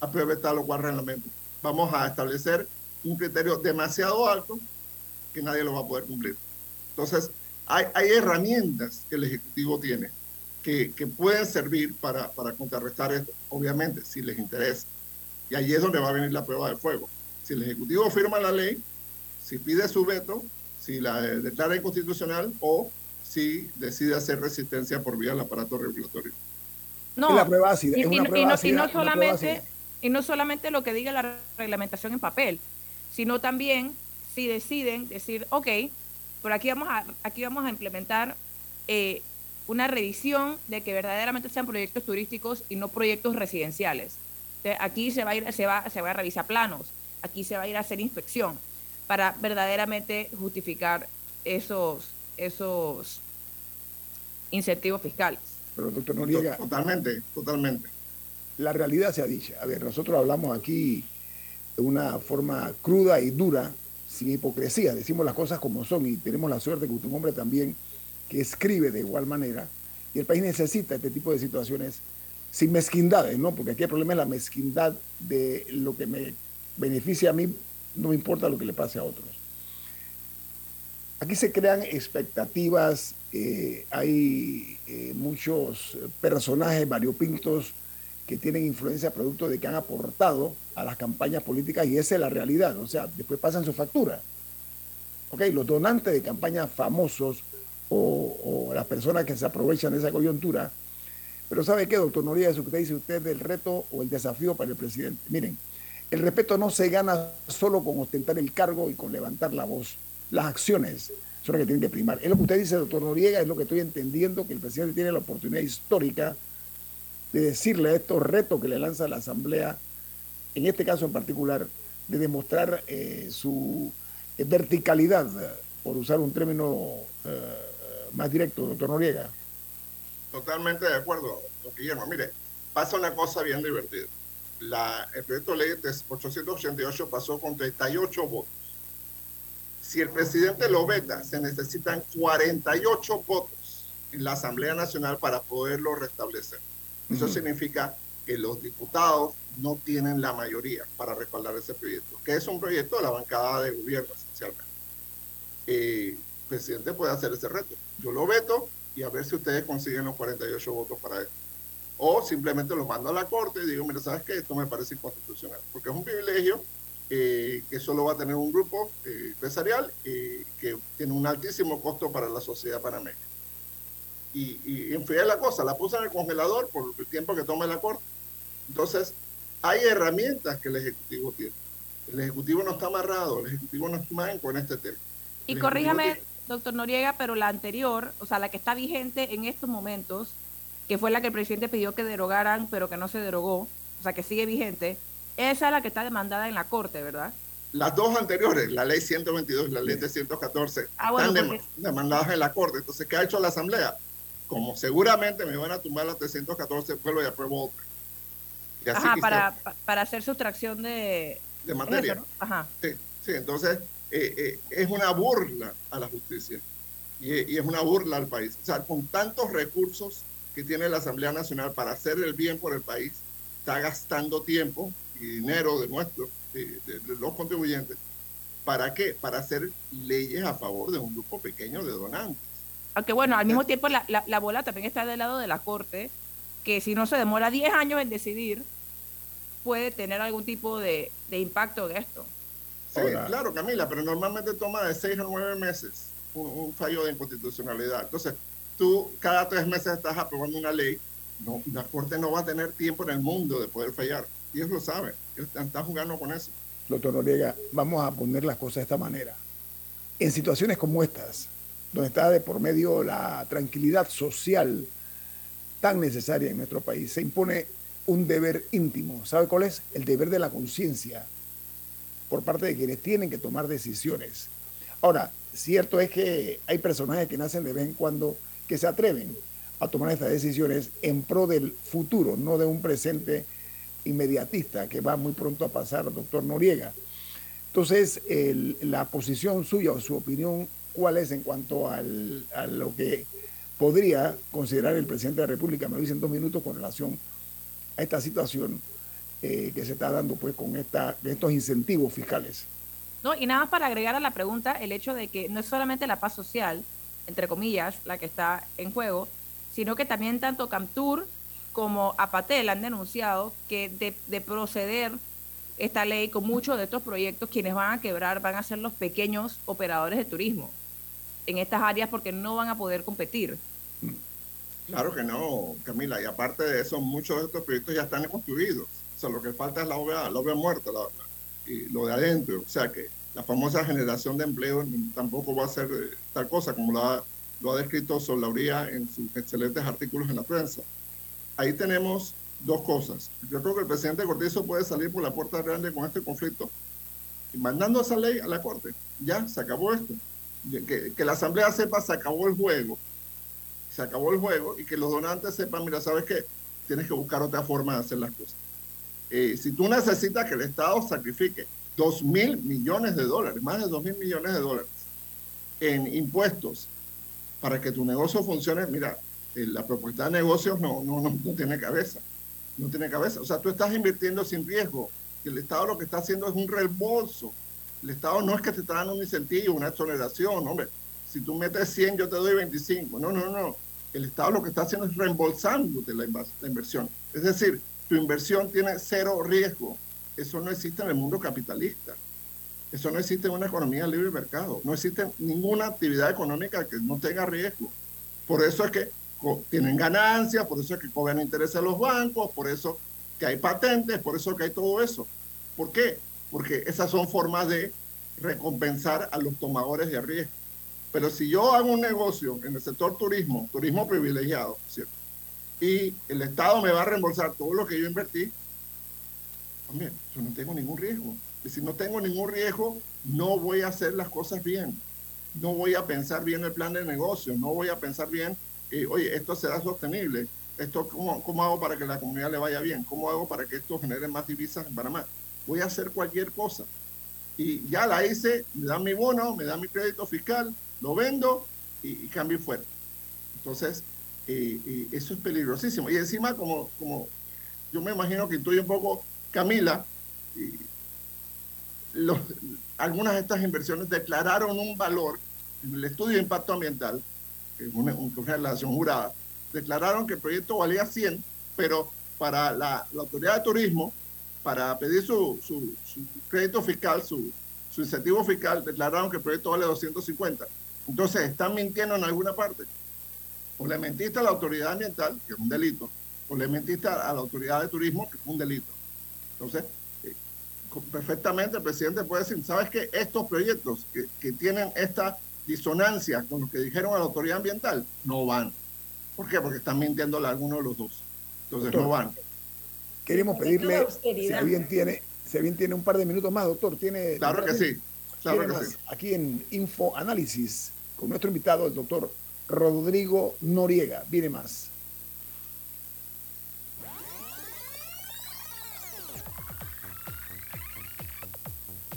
apruebe tal o cual reglamento. Vamos a establecer un criterio demasiado alto que nadie lo va a poder cumplir. Entonces, hay, hay herramientas que el Ejecutivo tiene que, pueden servir para, para, contrarrestar esto, obviamente, si les interesa. Y allí es donde va a venir la prueba de fuego. Si el Ejecutivo firma la ley, si pide su veto, si la declara inconstitucional o si decide hacer resistencia por vía del aparato regulatorio. No, la prueba ácida, y, no, solamente y no solamente lo que diga la reglamentación en papel, sino también si deciden decir, ok, por aquí vamos a, aquí vamos a implementar eh, una revisión de que verdaderamente sean proyectos turísticos y no proyectos residenciales. aquí se va a ir, se va, se va a revisar planos, aquí se va a ir a hacer inspección para verdaderamente justificar esos, esos incentivos fiscales. Pero doctor Noriega. Totalmente, totalmente la realidad se ha dicho. A ver, nosotros hablamos aquí de una forma cruda y dura, sin hipocresía, decimos las cosas como son y tenemos la suerte que usted es un hombre también que escribe de igual manera y el país necesita este tipo de situaciones sin mezquindades, ¿no? Porque aquí el problema es la mezquindad de lo que me beneficia a mí, no me importa lo que le pase a otros. Aquí se crean expectativas, eh, hay eh, muchos personajes variopintos que tienen influencia producto de que han aportado a las campañas políticas y esa es la realidad. O sea, después pasan su factura. Ok, los donantes de campañas famosos o, las personas que se aprovechan de esa coyuntura. Pero ¿sabe qué, doctor Noriega? Eso que usted dice usted del reto o el desafío para el presidente. Miren, el respeto no se gana solo con ostentar el cargo y con levantar la voz. Las acciones son las que tienen que primar. Es lo que usted dice, doctor Noriega, es lo que estoy entendiendo, que el presidente tiene la oportunidad histórica de decirle a estos retos que le lanza la Asamblea, en este caso en particular, de demostrar eh, su eh, verticalidad, por usar un término eh, más directo, doctor Noriega. Totalmente de acuerdo, doctor Guillermo. Mire, pasa una cosa bien divertida. La, el proyecto de ley de 888 pasó con 38 votos. Si el presidente lo veta, se necesitan 48 votos en la Asamblea Nacional para poderlo restablecer. Eso significa que los diputados no tienen la mayoría para respaldar ese proyecto, que es un proyecto de la bancada de gobierno esencialmente. el presidente puede hacer ese reto. Yo lo veto y a ver si ustedes consiguen los 48 votos para eso. O simplemente lo mando a la corte y digo, mira, ¿sabes qué? Esto me parece inconstitucional, porque es un privilegio eh, que solo va a tener un grupo eh, empresarial y que tiene un altísimo costo para la sociedad panameña. Y, y enfrié la cosa, la puse en el congelador por el tiempo que toma la corte. Entonces, hay herramientas que el Ejecutivo tiene. El Ejecutivo no está amarrado, el Ejecutivo no está manco en este tema. Y corríjame, doctor Noriega, pero la anterior, o sea, la que está vigente en estos momentos, que fue la que el presidente pidió que derogaran, pero que no se derogó, o sea, que sigue vigente, esa es la que está demandada en la Corte, ¿verdad? Las dos anteriores, la ley 122 y la ley 314, ah, están demandadas en la Corte. Entonces, ¿qué ha hecho la Asamblea? Como seguramente me van a tumbar la 314, vuelvo y apruebo otra. Ajá, para, para hacer sustracción de... De materia. Ajá. Sí, sí, entonces eh, eh, es una burla a la justicia y, y, es una burla al país. O sea, con tantos recursos que tiene la Asamblea Nacional para hacer el bien por el país, está gastando tiempo y dinero de nuestros, de, los contribuyentes. ¿Para qué? Para hacer leyes a favor de un grupo pequeño de donantes. Aunque bueno, al mismo tiempo la, la, bola también está del lado de la Corte, que si no se demora 10 años en decidir, puede tener algún tipo de, de impacto en esto. Sí, claro, Camila, pero normalmente toma de 6 a 9 meses un, un fallo de inconstitucionalidad. Entonces, tú cada tres meses estás aprobando una ley, no, la Corte no va a tener tiempo en el mundo de poder fallar. Y ellos lo saben, ellos están, jugando con eso. Doctor Noriega, vamos a poner las cosas de esta manera. En situaciones como estas, donde está de por medio la tranquilidad social tan necesaria en nuestro país, se impone un deber íntimo. ¿Sabe cuál es? El deber de la conciencia por parte de quienes tienen que tomar decisiones. Ahora, cierto es que hay personajes que nacen de vez en cuando que se atreven a tomar estas decisiones en pro del futuro, no de un presente inmediatista que va muy pronto a pasar, doctor Noriega. Entonces, la posición suya o su opinión, ¿cuál es en cuanto a lo que podría considerar el presidente de la República, me lo dicen dos minutos, con relación a esta situación eh, que se está dando pues con esta, estos incentivos fiscales? No, y nada más para agregar a la pregunta el hecho de que no es solamente la paz social, entre comillas, la que está en juego, sino que también tanto Camtur como Apatel han denunciado que de, proceder esta ley con muchos de estos proyectos, quienes van a quebrar van a ser los pequeños operadores de turismo en estas áreas porque no van a poder competir. Claro que no, Camila, y aparte de eso, muchos de estos proyectos ya están construidos. O sea, lo que falta es la obra, la obra muerta, la, y lo de adentro. O sea que la famosa generación de empleo tampoco va a ser eh, tal cosa como lo ha, descrito Solauría en sus excelentes artículos en la prensa. Ahí tenemos dos cosas. Yo creo que el presidente Cortizo puede salir por la puerta grande con este conflicto, mandando esa ley a la Corte. Ya, se acabó esto. Que, que la Asamblea sepa, se acabó el juego. Se acabó el juego y que los donantes sepan, mira, ¿sabes qué? Tienes que buscar otra forma de hacer las cosas. Eh, si tú necesitas que el Estado sacrifique 2 mil millones de dólares, más de 2 mil millones de dólares en impuestos para que tu negocio funcione, mira, eh, la propuesta de negocios no, no, no, tiene cabeza, no tiene cabeza. O sea, tú estás invirtiendo sin riesgo. El Estado lo que está haciendo es un reembolso. El Estado no es que te está dando un incentivo, una exoneración, hombre. Si tú metes 100, yo te doy 25. No, no, no. El Estado lo que está haciendo es reembolsándote la inversión. Es decir, tu inversión tiene cero riesgo. Eso no existe en el mundo capitalista. Eso no existe en una economía libre mercado. No existe ninguna actividad económica que no tenga riesgo. Por eso es que tienen ganancias, por eso es que cobran intereses a los bancos, por eso que hay patentes, por eso que hay todo eso. ¿Por qué? Porque esas son formas de recompensar a los tomadores de riesgo. Pero si yo hago un negocio en el sector turismo, turismo privilegiado, ¿cierto? y el Estado me va a reembolsar todo lo que yo invertí, también yo no tengo ningún riesgo. Y si no tengo ningún riesgo, no voy a hacer las cosas bien. No voy a pensar bien el plan de negocio, no voy a pensar bien, eh, oye, esto será sostenible, esto ¿cómo, ¿cómo hago para que la comunidad le vaya bien? ¿Cómo hago para que esto genere más divisas en Panamá? Voy a hacer cualquier cosa. Y ya la hice, me dan mi bono, me dan mi crédito fiscal, lo vendo y, y cambio fuera. Entonces, eso es peligrosísimo. Y encima, como, como yo me imagino que intuye un poco Camila, algunas de estas inversiones declararon un valor en el estudio de impacto ambiental, que es una, una relación jurada, declararon que el proyecto valía 100, pero para la, autoridad de turismo para pedir su, su, crédito fiscal, su, su incentivo fiscal, declararon que el proyecto vale 250. Entonces, ¿están mintiendo en alguna parte? O le mentiste a la autoridad ambiental, que es un delito, o le mentiste a la autoridad de turismo, que es un delito. Entonces, eh, perfectamente el presidente puede decir, ¿sabes qué? Estos proyectos que, que tienen esta disonancia con lo que dijeron a la autoridad ambiental, no van. ¿Por qué? Porque están mintiendo a alguno de los dos. Entonces, no van. Queremos pedirle, si bien tiene, si bien tiene un par de minutos más, doctor, tiene... Claro que sí. Claro que sí. Aquí en Info Análisis, con nuestro invitado, el doctor Rodrigo Noriega. Viene más.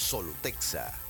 Solutexa.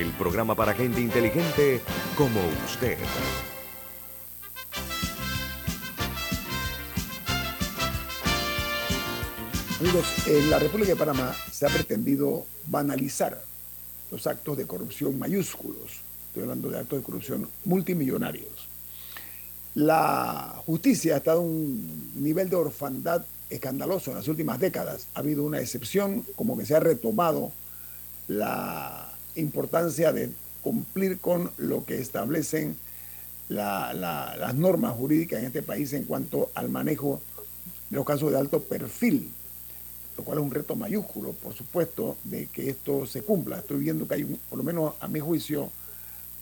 el programa para gente inteligente como usted. Amigos, en la República de Panamá se ha pretendido banalizar los actos de corrupción mayúsculos. Estoy hablando de actos de corrupción multimillonarios. La justicia ha estado a un nivel de orfandad escandaloso en las últimas décadas. Ha habido una excepción, como que se ha retomado la importancia de cumplir con lo que establecen las normas jurídicas en este país en cuanto al manejo de los casos de alto perfil, lo cual es un reto mayúsculo, por supuesto, de que esto se cumpla. Estoy viendo que hay, un, por lo menos a mi juicio,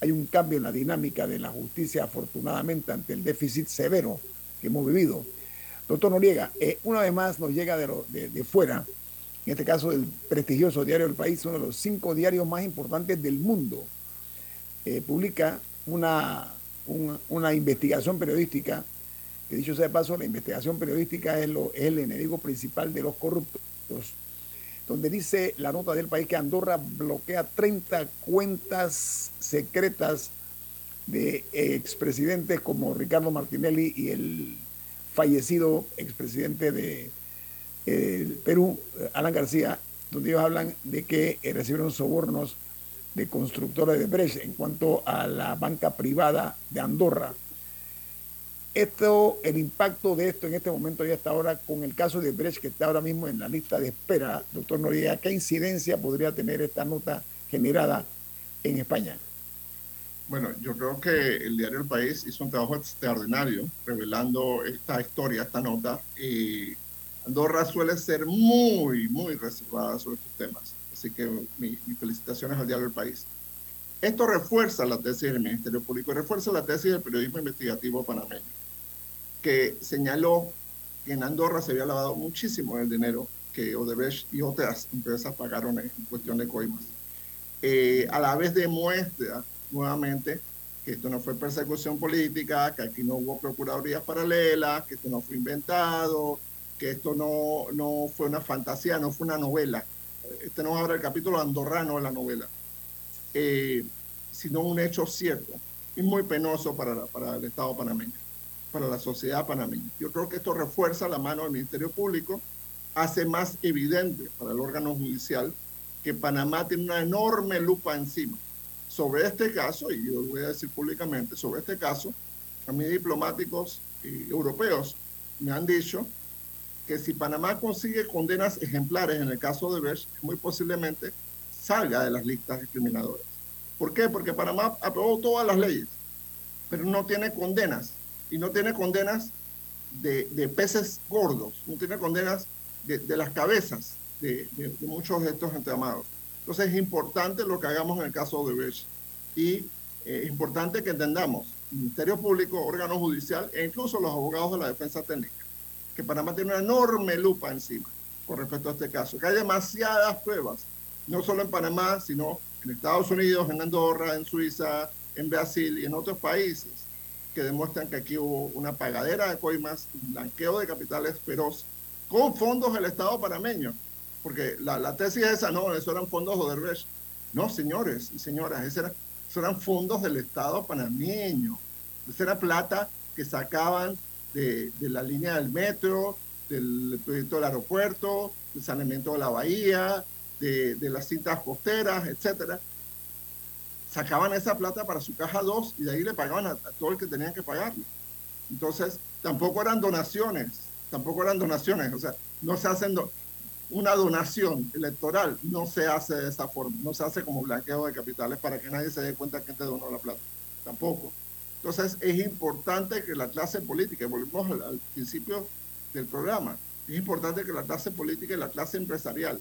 hay un cambio en la dinámica de la justicia, afortunadamente, ante el déficit severo que hemos vivido. Doctor Noriega, eh, una vez más nos llega de, fuera en este caso el prestigioso diario del país, uno de los cinco diarios más importantes del mundo, eh, publica una, una, investigación periodística, que dicho sea de paso, la investigación periodística es, es el enemigo principal de los corruptos, donde dice la nota del país que Andorra bloquea 30 cuentas secretas de expresidentes como Ricardo Martinelli y el fallecido expresidente de el Perú, Alan García, donde ellos hablan de que eh, recibieron sobornos de constructora de Brecht en cuanto a la banca privada de Andorra. Esto, el impacto de esto en este momento ya está ahora con el caso de Brecht, que está ahora mismo en la lista de espera. Doctor Noriega, ¿qué incidencia podría tener esta nota generada en España? Bueno, yo creo que el diario El País hizo un trabajo extraordinario revelando esta historia, esta nota, y Andorra suele ser muy, muy reservada sobre estos temas. Así que mis felicitaciones al diario del país. Esto refuerza la tesis del Ministerio Público, refuerza la tesis del periodismo investigativo panameño, que señaló que en Andorra se había lavado muchísimo el dinero que Odebrecht y otras empresas pagaron en cuestión de coimas. Eh, a la vez demuestra nuevamente que esto no fue persecución política, que aquí no hubo procuradurías paralelas, que esto no fue inventado, que esto no, no fue una fantasía, no fue una novela. Este no ahora el capítulo andorrano de la novela, eh, sino un hecho cierto y muy penoso para, para el Estado panameño, para la sociedad panameña. Yo creo que esto refuerza la mano del Ministerio Público, hace más evidente para el órgano judicial que Panamá tiene una enorme lupa encima. Sobre este caso, y yo lo voy a decir públicamente, sobre este caso, a mí diplomáticos europeos me han dicho que si Panamá consigue condenas ejemplares en el caso de Besh, muy posiblemente salga de las listas discriminadoras. ¿Por qué? Porque Panamá aprobó todas las leyes, pero no tiene condenas. Y no tiene condenas de, de peces gordos, no tiene condenas de, de las cabezas de, de, muchos de estos entamados. Entonces es importante lo que hagamos en el caso de Besh. Y eh, es importante que entendamos, Ministerio Público, órgano judicial e incluso los abogados de la defensa técnica, que Panamá tiene una enorme lupa encima con respecto a este caso, hay demasiadas pruebas, no solo en Panamá, sino en Estados Unidos, en Andorra, en Suiza, en Brasil y en otros países, que demuestran que aquí hubo una pagadera de coimas, un blanqueo de capitales feroz con fondos del Estado panameño. Porque la, la tesis es esa, no, eso eran fondos de Odebrecht. No, señores y señoras, esos eran, esos eran fondos del Estado panameño. Esa era plata que sacaban de, de la línea del metro, del proyecto del aeropuerto, del saneamiento de la bahía, de, las cintas costeras, etcétera, sacaban esa plata para su caja 2 y de ahí le pagaban a, todo el que tenían que pagarle. Entonces, tampoco eran donaciones, tampoco eran donaciones, o sea, no se hacen una donación electoral, no se hace de esa forma, no se hace como blanqueo de capitales para que nadie se dé cuenta que te donó la plata, tampoco. Entonces, es importante que la clase política, volvemos al, al principio del programa, es importante que la clase política y la clase empresarial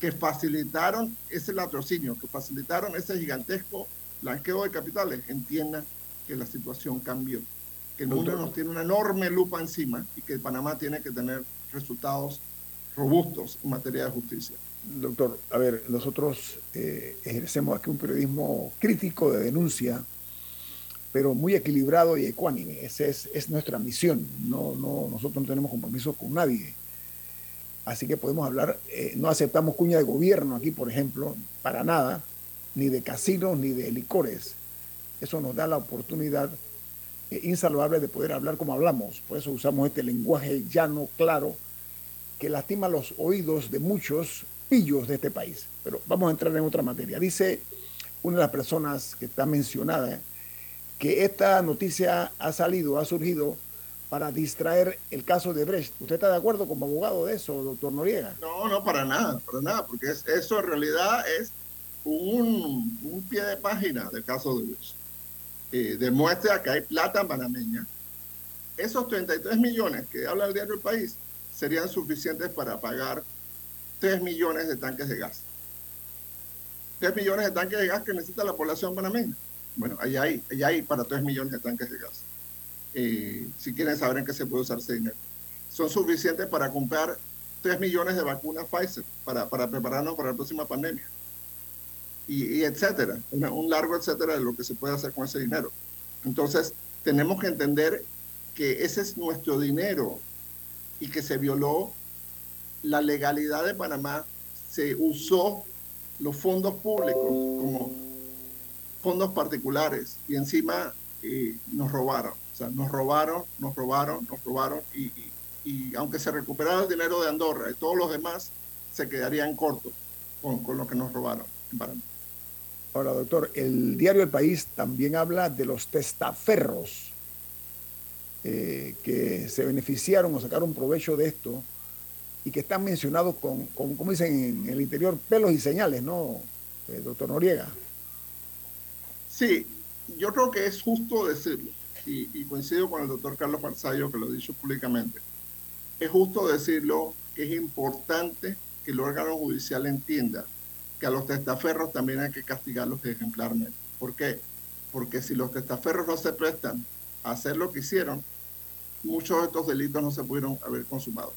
que facilitaron ese latrocinio, que facilitaron ese gigantesco blanqueo de capitales, entiendan que la situación cambió, que el mundo nos tiene una enorme lupa encima y que Panamá tiene que tener resultados robustos en materia de justicia. Doctor, a ver, nosotros eh, ejercemos aquí un periodismo crítico de denuncia, pero muy equilibrado y ecuánime. Esa es, es, nuestra misión. No, no, nosotros no tenemos compromiso con nadie. Así que podemos hablar, eh, no aceptamos cuña de gobierno aquí, por ejemplo, para nada, ni de casinos ni de licores. Eso nos da la oportunidad eh, insalvable de poder hablar como hablamos. Por eso usamos este lenguaje llano, claro, que lastima los oídos de muchos pillos de este país. Pero vamos a entrar en otra materia. Dice una de las personas que está mencionada que esta noticia ha salido, ha surgido para distraer el caso de Brecht. ¿Usted está de acuerdo como abogado de eso, doctor Noriega? No, no, para nada, para nada, porque es, eso en realidad es un, un, pie de página del caso de Brecht. Eh, demuestra que hay plata panameña. Esos 33 millones que habla el diario El País serían suficientes para pagar 3 millones de tanques de gas. 3 millones de tanques de gas que necesita la población panameña. Bueno, allá hay, allá hay para 3 millones de tanques de gas. Eh, si quieren saber en qué se puede usar ese dinero. Son suficientes para comprar 3 millones de vacunas Pfizer para, para prepararnos para la próxima pandemia. Y, y etcétera, Una, un largo etcétera de lo que se puede hacer con ese dinero. Entonces, tenemos que entender que ese es nuestro dinero y que se violó la legalidad de Panamá, se usó los fondos públicos como fondos particulares y encima eh, nos robaron. O sea, nos robaron, nos robaron, nos robaron y, y, aunque se recuperara el dinero de Andorra y todos los demás, se quedarían cortos con, con lo que nos robaron. Ahora, doctor, el diario El País también habla de los testaferros eh, que se beneficiaron o sacaron provecho de esto y que están mencionados con, con como dicen en el interior, pelos y señales, ¿no, eh, doctor Noriega? Sí, yo creo que es justo decirlo, y, coincido con el doctor Carlos Marzallo, que lo ha dicho públicamente, es justo decirlo que es importante que el órgano judicial entienda que a los testaferros también hay que castigarlos ejemplarmente. ¿Por qué? Porque si los testaferros no se prestan a hacer lo que hicieron, muchos de estos delitos no se pudieron haber consumado.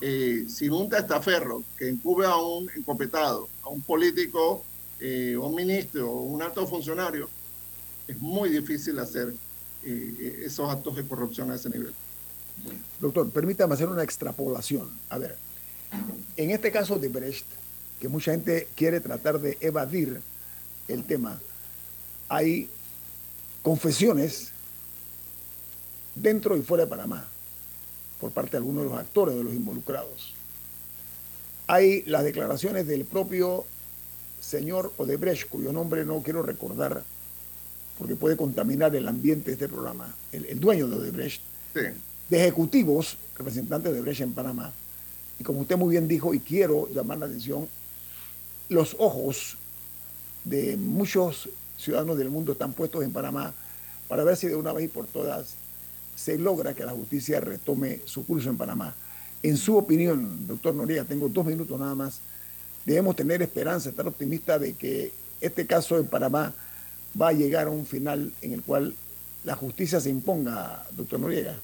Eh, sin un testaferro que encube a un encopetado, a un político, eh, un ministro o un alto funcionario, es muy difícil hacer eh, esos actos de corrupción a ese nivel. Doctor, permítame hacer una extrapolación. A ver, en este caso de Brecht, que mucha gente quiere tratar de evadir el tema, hay confesiones dentro y fuera de Panamá por parte de algunos de los actores de los involucrados. Hay las declaraciones del propio señor Odebrecht, cuyo nombre no quiero recordar porque puede contaminar el ambiente de este programa, el, dueño de Odebrecht, de ejecutivos, representantes de Odebrecht en Panamá. Y como usted muy bien dijo, y quiero llamar la atención, los ojos de muchos ciudadanos del mundo están puestos en Panamá para ver si de una vez y por todas se logra que la justicia retome su curso en Panamá. En su opinión, doctor Noriega, tengo dos minutos nada más, debemos tener esperanza, estar optimistas de que este caso en Panamá va a llegar a un final en el cual la justicia se imponga, doctor Noriega.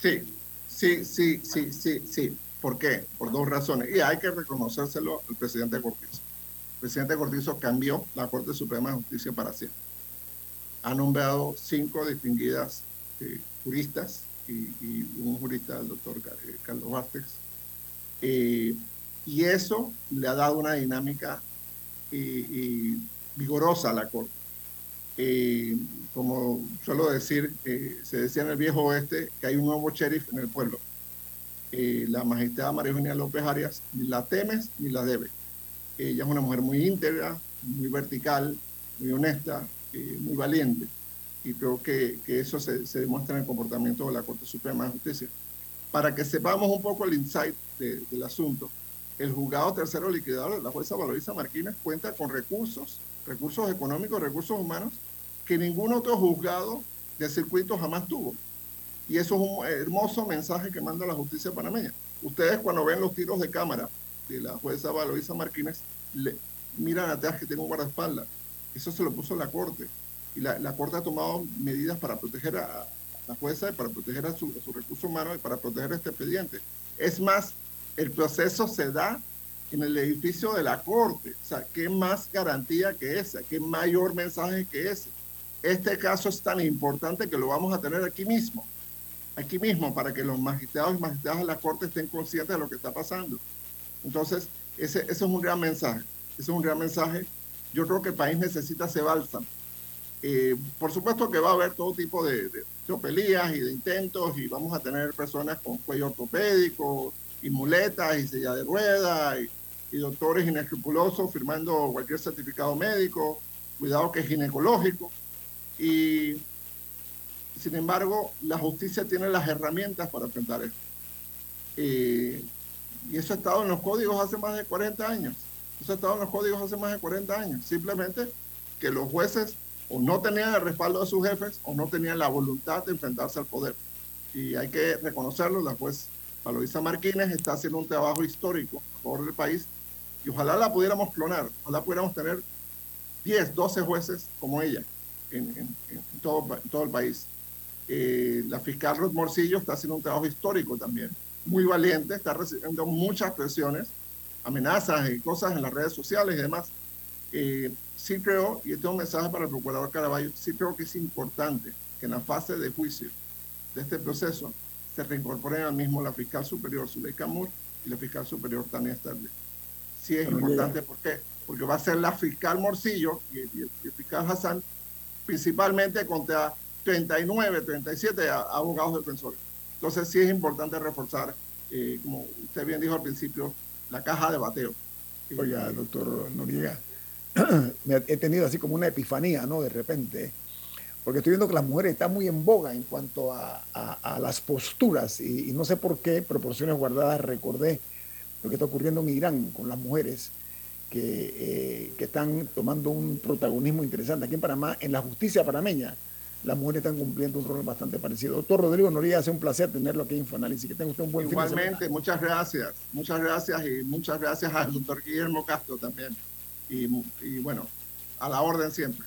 Sí, sí, sí, sí, sí, sí. ¿Por qué? Por dos razones. Y hay que reconocérselo al presidente Cortizo. El presidente Cortizo cambió la Corte Suprema de Justicia para siempre. Ha nombrado cinco distinguidas eh, juristas y, un jurista, el doctor eh, Carlos Vázquez. Eh, y eso le ha dado una dinámica vigorosa a la Corte. como suelo decir, se decía en el viejo oeste que hay un nuevo sheriff en el pueblo. la magistrada María Eugenia López Arias ni la temes ni la debes. Ella es una mujer muy íntegra, muy vertical, muy honesta, muy valiente y creo que, que eso se, se, demuestra en el comportamiento de la Corte Suprema de Justicia. Para que sepamos un poco el insight del asunto, el juzgado tercero liquidador, la jueza Valoriza Martínez, cuenta con recursos, recursos económicos, recursos humanos, que ningún otro juzgado de circuito jamás tuvo. Y eso es un hermoso mensaje que manda la justicia panameña. Ustedes cuando ven los tiros de cámara de la jueza Valoriza Martínez, le, miran atrás que tiene un guardaespaldas. Eso se lo puso la Corte y la, Corte ha tomado medidas para proteger a la jueza, para proteger a su, recurso humano y para proteger este expediente. Es más, el proceso se da en el edificio de la Corte. O sea, ¿qué más garantía que esa? ¿Qué mayor mensaje que ese? Este caso es tan importante que lo vamos a tener aquí mismo. Aquí mismo, para que los magistrados y magistradas de la Corte estén conscientes de lo que está pasando. Entonces, ese, ese es un gran mensaje. Ese es un gran mensaje. Yo creo que el país necesita ese bálsamo eh, por supuesto que va a haber todo tipo de, de, y de intentos y vamos a tener personas con cuello ortopédico y muletas y silla de ruedas y, doctores inescrupulosos firmando cualquier certificado médico, cuidado que es ginecológico. Y sin embargo, la justicia tiene las herramientas para enfrentar esto. Eh, y eso ha estado en los códigos hace más de 40 años. Eso ha estado en los códigos hace más de 40 años. Simplemente que los jueces o no tenían el respaldo de sus jefes o no tenían la voluntad de enfrentarse al poder. Y hay que reconocerlo, la juez Valoisa Martínez está haciendo un trabajo histórico a favor del país y ojalá la pudiéramos clonar, ojalá pudiéramos tener 10, 12 jueces como ella en, todo, todo, el país. Eh, la fiscal Ruth Morcillo está haciendo un trabajo histórico también, muy valiente, está recibiendo muchas presiones, amenazas y cosas en las redes sociales y demás. Eh, sí creo, y este es un mensaje para el procurador Caraballo, sí creo que es importante que en la fase de juicio de este proceso se reincorporen al mismo la fiscal superior Zuleika Moore y la fiscal superior Tania Sterling. Sí es importante, ¿por qué? Porque va a ser la fiscal Morcillo y, el fiscal Hassan, principalmente contra 39, 37 abogados defensores. Entonces sí es importante reforzar, eh, como usted bien dijo al principio, la caja de bateo. Oiga, doctor Noriega, [clears throat] he tenido así como una epifanía, ¿no? De repente, porque estoy viendo que las mujeres están muy en boga en cuanto a, las posturas y, no sé por qué, proporciones guardadas, recordé lo que está ocurriendo en Irán con las mujeres que, eh, que están tomando un protagonismo interesante. Aquí en Panamá, en la justicia panameña, las mujeres están cumpliendo un rol bastante parecido. Doctor Rodrigo Noriega, hace un placer tenerlo aquí en Infoanálisis. Que tenga usted un buen Igualmente, muchas gracias. Muchas gracias y muchas gracias al doctor Guillermo Castro también y, bueno, a la orden siempre.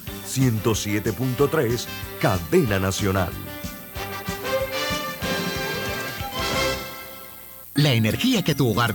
107.3, Cadena Nacional. La energía que tu hogar